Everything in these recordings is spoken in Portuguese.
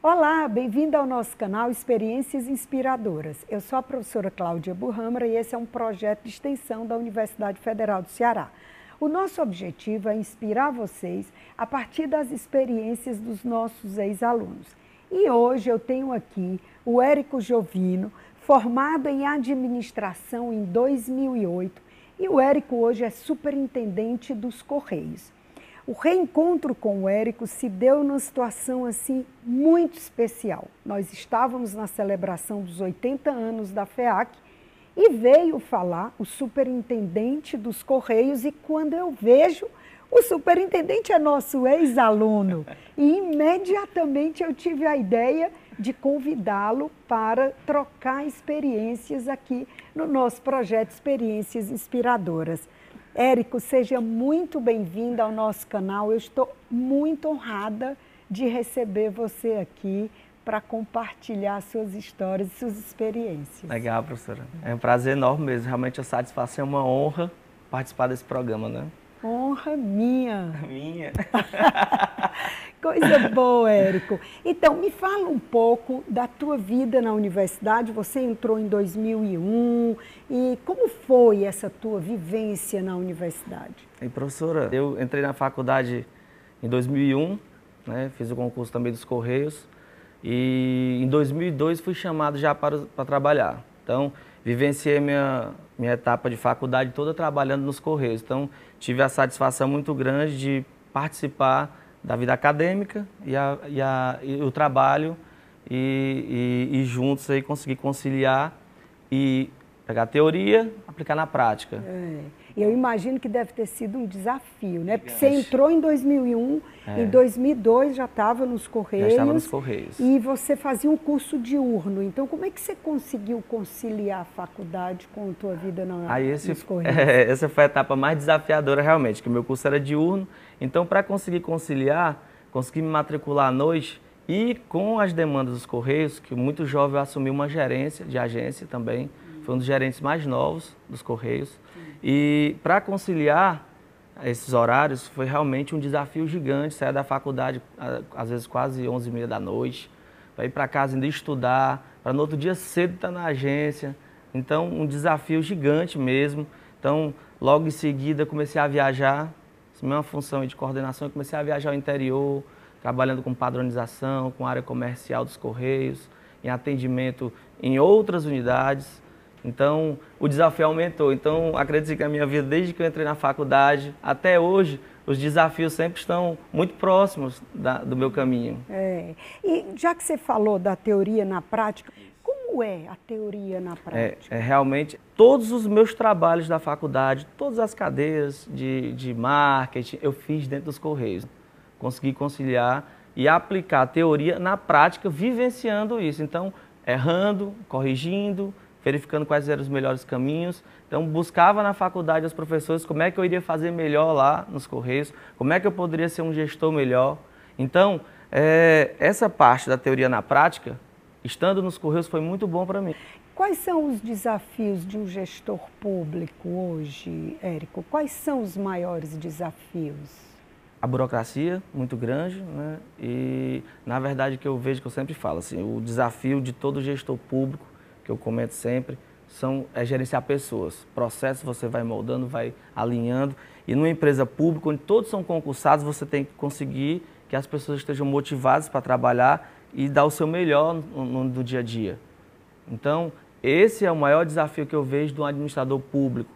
Olá, bem-vinda ao nosso canal Experiências Inspiradoras. Eu sou a professora Cláudia Burrâmara e esse é um projeto de extensão da Universidade Federal do Ceará. O nosso objetivo é inspirar vocês a partir das experiências dos nossos ex-alunos. E hoje eu tenho aqui o Érico Jovino, formado em administração em 2008, e o Érico hoje é superintendente dos Correios. O reencontro com o Érico se deu numa situação assim muito especial. Nós estávamos na celebração dos 80 anos da FEAC e veio falar o superintendente dos Correios e quando eu vejo, o superintendente é nosso ex-aluno. E imediatamente eu tive a ideia de convidá-lo para trocar experiências aqui no nosso projeto Experiências Inspiradoras. Érico, seja muito bem-vindo ao nosso canal. Eu estou muito honrada de receber você aqui para compartilhar suas histórias e suas experiências. Legal, professora. É um prazer enorme mesmo. Realmente a satisfação é uma honra participar desse programa, né? Honra minha. Minha. Coisa boa, Érico. Então, me fala um pouco da tua vida na universidade. Você entrou em 2001 e como foi essa tua vivência na universidade? E professora, eu entrei na faculdade em 2001, né? Fiz o concurso também dos Correios e em 2002 fui chamado já para, para trabalhar. Então, vivenciei minha, minha etapa de faculdade toda trabalhando nos Correios. Então, tive a satisfação muito grande de participar da vida acadêmica e, a, e, a, e o trabalho e, e, juntos aí conseguir conciliar e pegar a teoria, aplicar na prática. É. Eu imagino que deve ter sido um desafio, né? Porque você entrou em 2001, é. em 2002 já estava nos Correios. Já estava nos Correios. E você fazia um curso diurno. Então, como é que você conseguiu conciliar a faculdade com a tua vida na, Aí esse, nos Correios? É, essa foi a etapa mais desafiadora realmente, que o meu curso era diurno. Então, para conseguir conciliar, consegui me matricular à noite e com as demandas dos Correios, que muito jovem assumiu uma gerência de agência também, foi um dos gerentes mais novos dos Correios. E para conciliar esses horários foi realmente um desafio gigante, sair da faculdade às vezes quase 11 e meia da noite, para ir para casa ainda estudar, para no outro dia cedo estar na agência. Então, um desafio gigante mesmo. Então, logo em seguida comecei a viajar, mesma função de coordenação, eu comecei a viajar ao interior, trabalhando com padronização, com área comercial dos Correios, em atendimento em outras unidades. Então, o desafio aumentou. Então, acredito que a minha vida, desde que eu entrei na faculdade até hoje, os desafios sempre estão muito próximos da, do meu caminho. É. E já que você falou da teoria na prática, como é a teoria na prática? É, é realmente, todos os meus trabalhos da faculdade, todas as cadeiras de, de marketing, eu fiz dentro dos Correios. Consegui conciliar e aplicar a teoria na prática, vivenciando isso. Então, errando, corrigindo, verificando quais eram os melhores caminhos. Então, buscava na faculdade os professores como é que eu iria fazer melhor lá nos Correios, como é que eu poderia ser um gestor melhor. Então, é, essa parte da teoria na prática, estando nos Correios, foi muito bom para mim. Quais são os desafios de um gestor público hoje, Érico? Quais são os maiores desafios? A burocracia muito grande, né? E na verdade que eu vejo que eu sempre falo assim, o desafio de todo gestor público que eu comento sempre, são, é gerenciar pessoas. Processos você vai moldando, vai alinhando. E numa empresa pública, onde todos são concursados, você tem que conseguir que as pessoas estejam motivadas para trabalhar e dar o seu melhor no, no, no dia a dia. Então, esse é o maior desafio que eu vejo de um administrador público.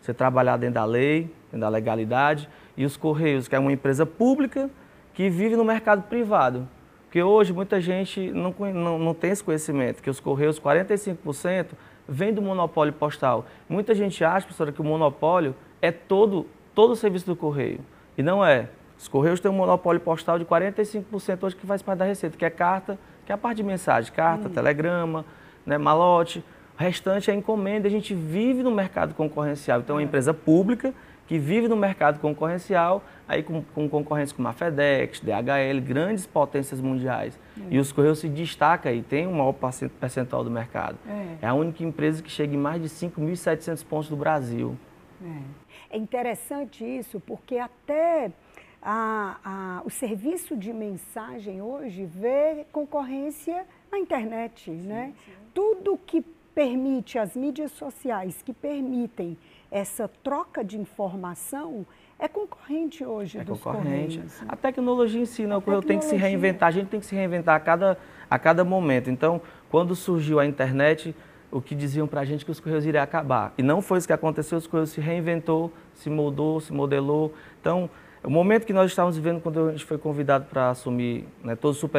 Você trabalhar dentro da lei, dentro da legalidade, e os Correios, que é uma empresa pública que vive no mercado privado. Porque hoje muita gente não, não, não tem esse conhecimento, que os Correios, 45% vem do monopólio postal. Muita gente acha, professora, que o monopólio é todo, todo o serviço do Correio. E não é. Os Correios têm um monopólio postal de 45% hoje que faz parte da receita, que é carta, que é a parte de mensagem, carta, hum. telegrama, né, malote. O restante é encomenda, a gente vive no mercado concorrencial. Então, é uma empresa pública que vive no mercado concorrencial, aí com, com concorrentes como a FedEx, DHL, grandes potências mundiais. É. E os Correios se destaca e tem o maior percentual do mercado. É, é a única empresa que chega em mais de 5.700 pontos do Brasil. É. é interessante isso, porque até a, a, o serviço de mensagem hoje vê concorrência na internet, sim, né? Sim. Tudo que permite, as mídias sociais que permitem essa troca de informação é concorrente hoje é dos concorrente. Correios. A tecnologia ensina, a o correio tem que se reinventar, a gente tem que se reinventar a cada, a cada momento. Então, quando surgiu a internet, o que diziam para a gente que os correios iriam acabar. E não foi isso que aconteceu, os correios se reinventou, se moldou, se modelou. Então, o momento que nós estávamos vivendo quando a gente foi convidado para assumir né, todos os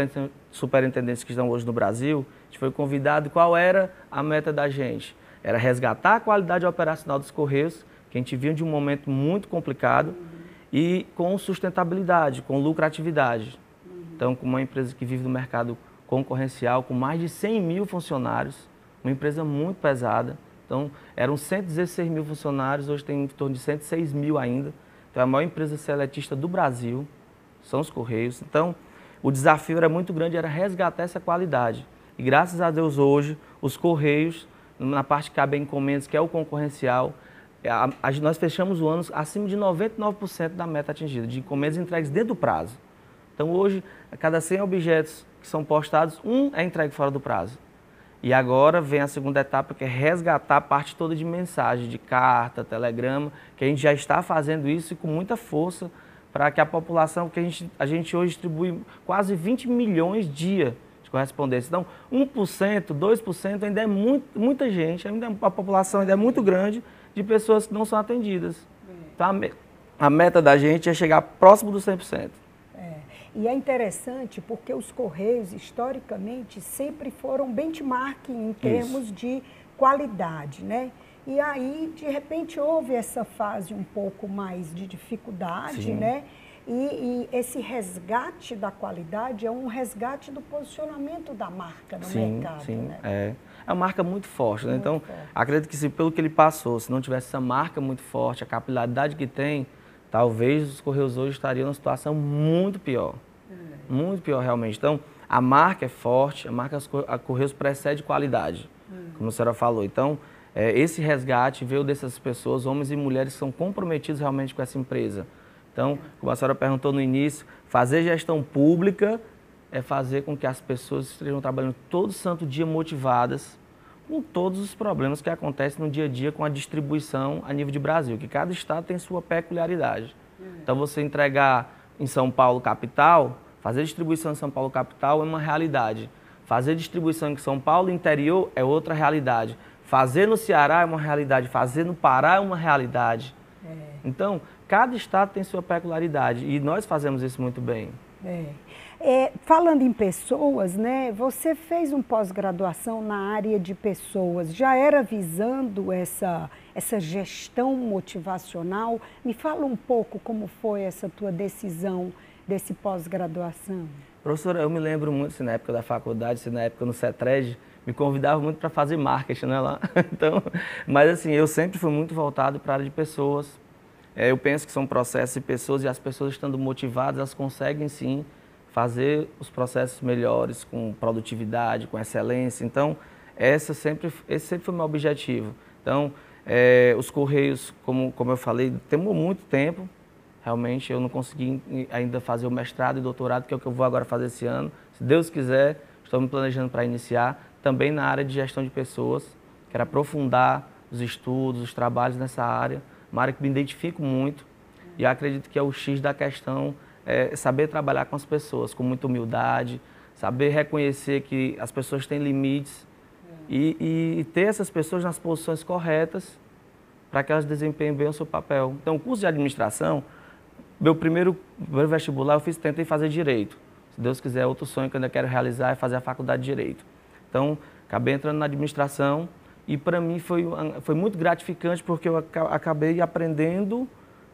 superintendentes que estão hoje no Brasil, a gente foi convidado, qual era a meta da gente? Era resgatar a qualidade operacional dos Correios, que a gente vinha de um momento muito complicado, e com sustentabilidade, com lucratividade. Então, com uma empresa que vive no mercado concorrencial, com mais de 100 mil funcionários, uma empresa muito pesada. Então, eram 116 mil funcionários, hoje tem em torno de 106 mil ainda. Então, é a maior empresa seletista do Brasil são os Correios. Então, o desafio era muito grande, era resgatar essa qualidade. E graças a Deus hoje, os Correios na parte que cabe encomendas, que é o concorrencial, a, nós fechamos o ano acima de 99% da meta atingida, de encomendas entregues dentro do prazo. Então hoje, a cada 100 objetos que são postados, um é entregue fora do prazo. E agora vem a segunda etapa, que é resgatar a parte toda de mensagem, de carta, telegrama, que a gente já está fazendo isso e com muita força para que a população, que a gente, a gente hoje distribui quase 20 milhões dia correspondência. Então, 1%, 2% ainda é muito, muita gente, ainda é, a população ainda é muito grande de pessoas que não são atendidas. Então, a, meta da gente é chegar próximo dos 100%. É. E é interessante porque os Correios, historicamente, sempre foram benchmarking em termos Isso. de qualidade, né? E aí, de repente, houve essa fase um pouco mais de dificuldade, Sim. né? E, e, esse resgate da qualidade é um resgate do posicionamento da marca no sim, mercado. Sim, né? é. É uma marca muito forte, né? muito Então, forte. acredito que se pelo que ele passou, se não tivesse essa marca muito forte, a capilaridade que tem, talvez os Correios hoje estariam numa situação muito pior. É. Muito pior, realmente. Então, a marca é forte, a marca a Correios precede qualidade, é. como a senhora falou. Então, é, esse resgate veio dessas pessoas, homens e mulheres que são comprometidos realmente com essa empresa então, como a senhora perguntou no início, fazer gestão pública é fazer com que as pessoas estejam trabalhando todo santo dia motivadas com todos os problemas que acontecem no dia a dia com a distribuição a nível de Brasil, que cada estado tem sua peculiaridade. Então, você entregar em São Paulo capital, fazer distribuição em São Paulo capital é uma realidade. Fazer distribuição em São Paulo interior é outra realidade. Fazer no Ceará é uma realidade, fazer no Pará é uma realidade. Então, cada estado tem sua peculiaridade e nós fazemos isso muito bem. É. É, falando em pessoas, né, você fez um pós-graduação na área de pessoas, já era visando essa, essa gestão motivacional? Me fala um pouco como foi essa tua decisão desse pós-graduação. Professora, eu me lembro muito, se na época da faculdade, se na época no CETRED, me convidava muito para fazer marketing né, lá. Então, mas assim, eu sempre fui muito voltado para a área de pessoas, é, eu penso que são processos e pessoas, e as pessoas estando motivadas, elas conseguem sim fazer os processos melhores, com produtividade, com excelência. Então, essa sempre, esse sempre foi o meu objetivo. Então, é, os Correios, como, como eu falei, temos muito tempo. Realmente, eu não consegui ainda fazer o mestrado e doutorado, que é o que eu vou agora fazer esse ano. Se Deus quiser, estou me planejando para iniciar. Também na área de gestão de pessoas, quero aprofundar os estudos, os trabalhos nessa área uma área que me identifico muito e acredito que é o X da questão, é saber trabalhar com as pessoas com muita humildade, saber reconhecer que as pessoas têm limites e, e ter essas pessoas nas posições corretas para que elas desempenhem bem o seu papel. Então, o curso de administração, meu primeiro, primeiro vestibular, eu fiz, tentei fazer direito. Se Deus quiser, outro sonho que eu ainda quero realizar é fazer a faculdade de direito. Então, acabei entrando na administração e para mim foi, foi muito gratificante porque eu acabei aprendendo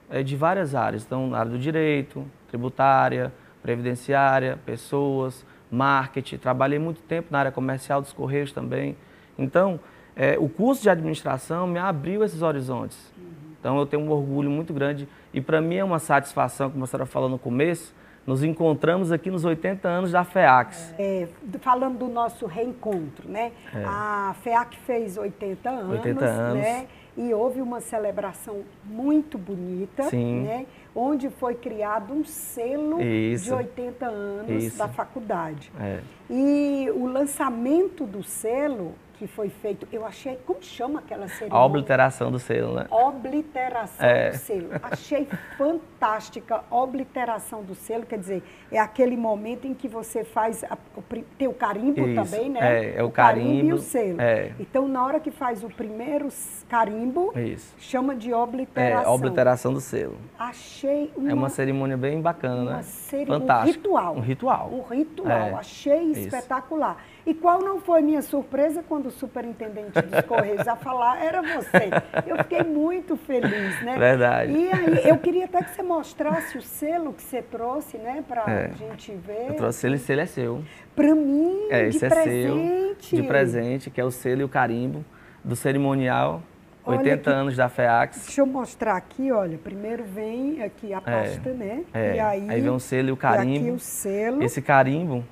é, de várias áreas. Então, na área do direito, tributária, previdenciária, pessoas, marketing. Trabalhei muito tempo na área comercial dos Correios também. Então, é, o curso de administração me abriu esses horizontes. Uhum. Então eu tenho um orgulho muito grande e para mim é uma satisfação, como a senhora falou no começo, nos encontramos aqui nos 80 anos da FEAX. É, falando do nosso reencontro, né? É. A FEAC fez 80 anos, 80 anos. né? E houve uma celebração muito bonita, Sim. né? Onde foi criado um selo Isso. de 80 anos Isso. da faculdade. É. E o lançamento do selo que foi feito, eu achei, como chama aquela cerimônia? A obliteração do selo, né? Obliteração é. do selo. Achei fantástica obliteração do selo, quer dizer, é aquele momento em que você faz, a, o, tem o carimbo Isso. também, né? É, é o, o carimbo, carimbo, e o selo. É. Então, na hora que faz o primeiro carimbo, Isso. chama de obliteração. É, obliteração do selo. Achei uma... É uma cerimônia bem bacana, uma né? Ceri... Fantástica. Um ritual. Um ritual. Um ritual. É. Achei espetacular. E qual não foi minha surpresa quando o superintendente dos Correios a falar era você? Eu fiquei muito feliz, né? Verdade. E aí, eu queria até que você mostrasse o selo que você trouxe, né, para é. gente ver. Eu trouxe selo e selo é seu. Para mim, é, de esse presente. É seu, de presente, que é o selo e o carimbo do cerimonial 80 anos da FEAX. Deixa eu mostrar aqui, olha. Primeiro vem aqui a é, pasta, é, né? É. E aí, aí vem o selo e o carimbo. E aqui o selo. Esse carimbo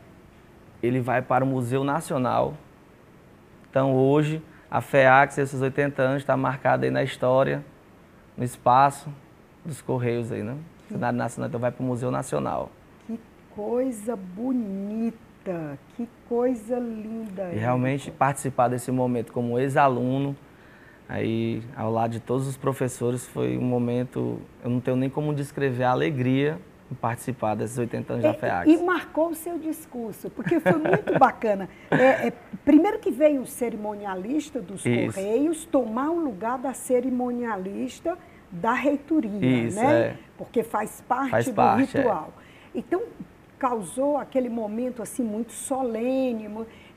ele vai para o Museu Nacional. Então hoje a FEAX, esses 80 anos, está marcada aí na história, no espaço dos Correios aí, né? Cidade Nacional, então vai para o Museu Nacional. Que coisa bonita, que coisa linda. E realmente participar desse momento como ex-aluno, aí ao lado de todos os professores, foi um momento, eu não tenho nem como descrever a alegria participar desses 80 anos da FEAX. E, marcou o seu discurso, porque foi muito bacana. É, é, primeiro que veio o cerimonialista dos Isso. Correios tomar o lugar da cerimonialista da reitoria, Isso, né? É. Porque faz parte faz do parte, é. ritual. Então, causou aquele momento assim muito solene.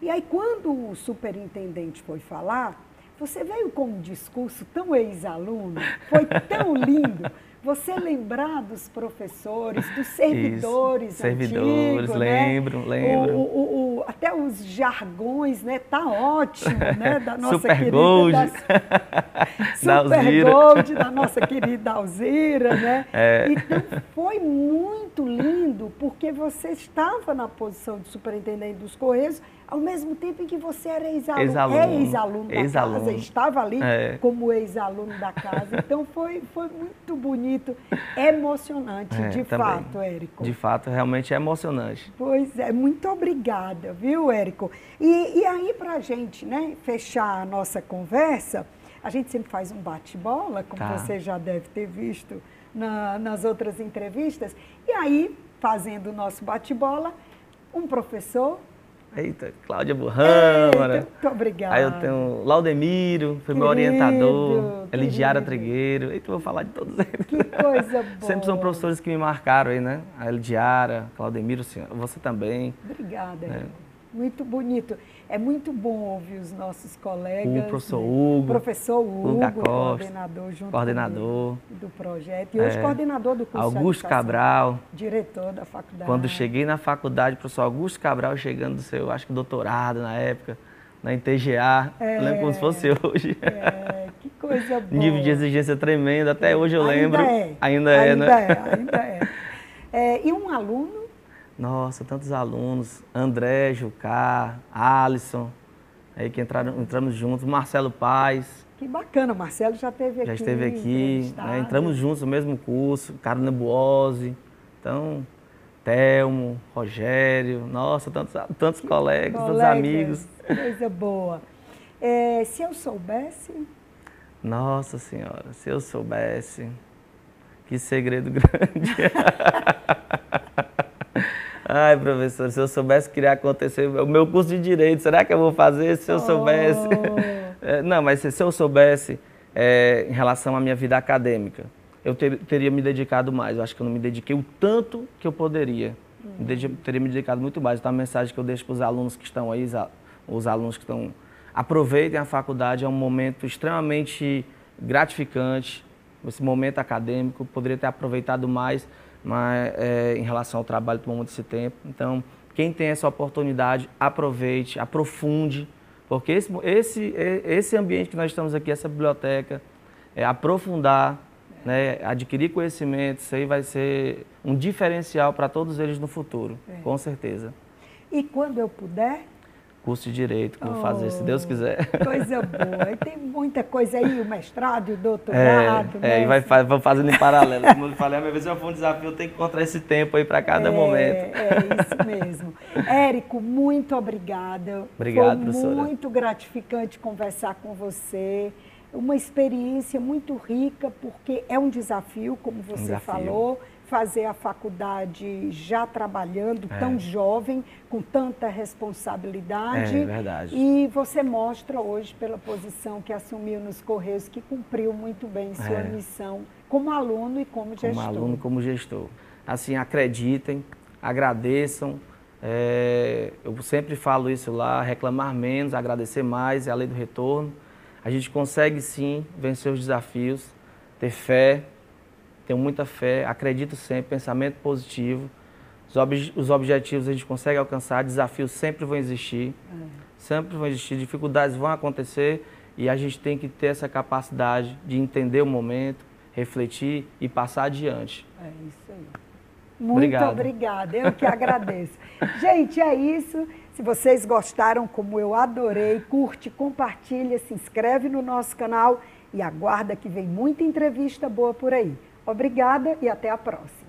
E aí, quando o superintendente foi falar, você veio com um discurso tão ex-aluno, foi tão lindo. Você lembrar dos professores, dos servidores Isso, servidores, antigos, lembro, né? lembro. O, o, o, até os jargões, né? Tá ótimo, né? Da nossa Super querida... Gold. Super Gold, da nossa querida Alzira, né? É. Então, foi muito lindo, porque você estava na posição de superintendente dos Correios, ao mesmo tempo em que você era ex-aluno, ex-aluno ex-aluno da ex casa, estava ali é. como ex-aluno da casa. Então foi, foi muito bonito, emocionante, é, de também. fato, Érico. De fato, realmente é emocionante. Pois é, muito obrigada, viu, Érico? E, e aí, para a gente né, fechar a nossa conversa, a gente sempre faz um bate-bola, como tá. você já deve ter visto na, nas outras entrevistas. E aí, fazendo o nosso bate-bola, um professor Eita, Cláudia Burrama. Muito obrigada. Aí eu tenho Laudemiro, foi querido, meu orientador, Elidiara Trigueiro. Eita, vou falar de todos eles. Que coisa boa. Sempre são professores que me marcaram aí, né? A Elidiara, Claudemiro, você também. Obrigada. É. Muito bonito. É muito bom ouvir os nossos colegas. O professor né? Hugo. Professor Hugo, Costa, coordenador junto coordenador do projeto. E hoje é, coordenador do curso Augusto Cabral. Diretor da faculdade. Quando cheguei na faculdade, o professor Augusto Cabral chegando do seu, acho que doutorado na época, na ITGA. É, eu lembro como se fosse hoje. É, que coisa boa. Nível de exigência tremendo, até hoje eu ainda lembro. É. Ainda é, ainda né? É, ainda é. é. E um aluno nossa, tantos alunos. André, Jucá, Alisson, aí que entraram, entramos juntos. Marcelo Paz. Que bacana, Marcelo já esteve aqui. Já esteve aqui, né? entramos juntos no mesmo curso, Carlos Nebuose. Então, Telmo, Rogério, nossa, tantos, tantos colegas, colegas, tantos amigos. Coisa boa. É, se eu soubesse. Nossa Senhora, se eu soubesse. Que segredo grande. Ai, professor, se eu soubesse que iria acontecer, o meu curso de direito, será que eu vou fazer se eu soubesse? Oh. É, não, mas se, se eu soubesse é, em relação à minha vida acadêmica, eu ter, teria me dedicado mais. Eu acho que eu não me dediquei o tanto que eu poderia. Me dediquei, teria me dedicado muito mais. Então, a mensagem que eu deixo para os alunos que estão aí, os alunos que estão. Aproveitem a faculdade, é um momento extremamente gratificante. Esse momento acadêmico, poderia ter aproveitado mais mas é, em relação ao trabalho tomou muito esse tempo. Então, quem tem essa oportunidade, aproveite, aprofunde, Porque esse, esse, esse ambiente que nós estamos aqui, essa biblioteca, é aprofundar, né, adquirir conhecimento, isso aí vai ser um diferencial para todos eles no futuro, é. com certeza. E quando eu puder, curso de Direito, como oh, fazer, se Deus quiser. Coisa boa. E tem muita coisa aí, o mestrado, o doutorado. É, é e vai, vai fazendo em paralelo. Como eu falei, às vezes for um desafio, eu tenho que encontrar esse tempo aí para cada é, momento. É, isso mesmo. Érico, muito obrigada. Obrigado, Foi professora. muito gratificante conversar com você. Uma experiência muito rica, porque é um desafio, como você um desafio. falou fazer a faculdade já trabalhando, é. tão jovem, com tanta responsabilidade. É verdade. E você mostra hoje, pela posição que assumiu nos Correios, que cumpriu muito bem sua é. missão como aluno e como gestor. Como aluno, como gestor. Assim, acreditem, agradeçam. É, eu sempre falo isso lá, reclamar menos, agradecer mais, é a lei do retorno. A gente consegue sim vencer os desafios, ter fé, tenho muita fé, acredito sempre, pensamento positivo. Os, ob os objetivos a gente consegue alcançar, desafios sempre vão existir, é. sempre vão existir, dificuldades vão acontecer e a gente tem que ter essa capacidade de entender o momento, refletir e passar adiante. É isso aí. Muito Obrigado. obrigada, eu que agradeço. gente, é isso. Se vocês gostaram, como eu adorei, curte, compartilha, se inscreve no nosso canal e aguarda que vem muita entrevista boa por aí. Obrigada e até a próxima.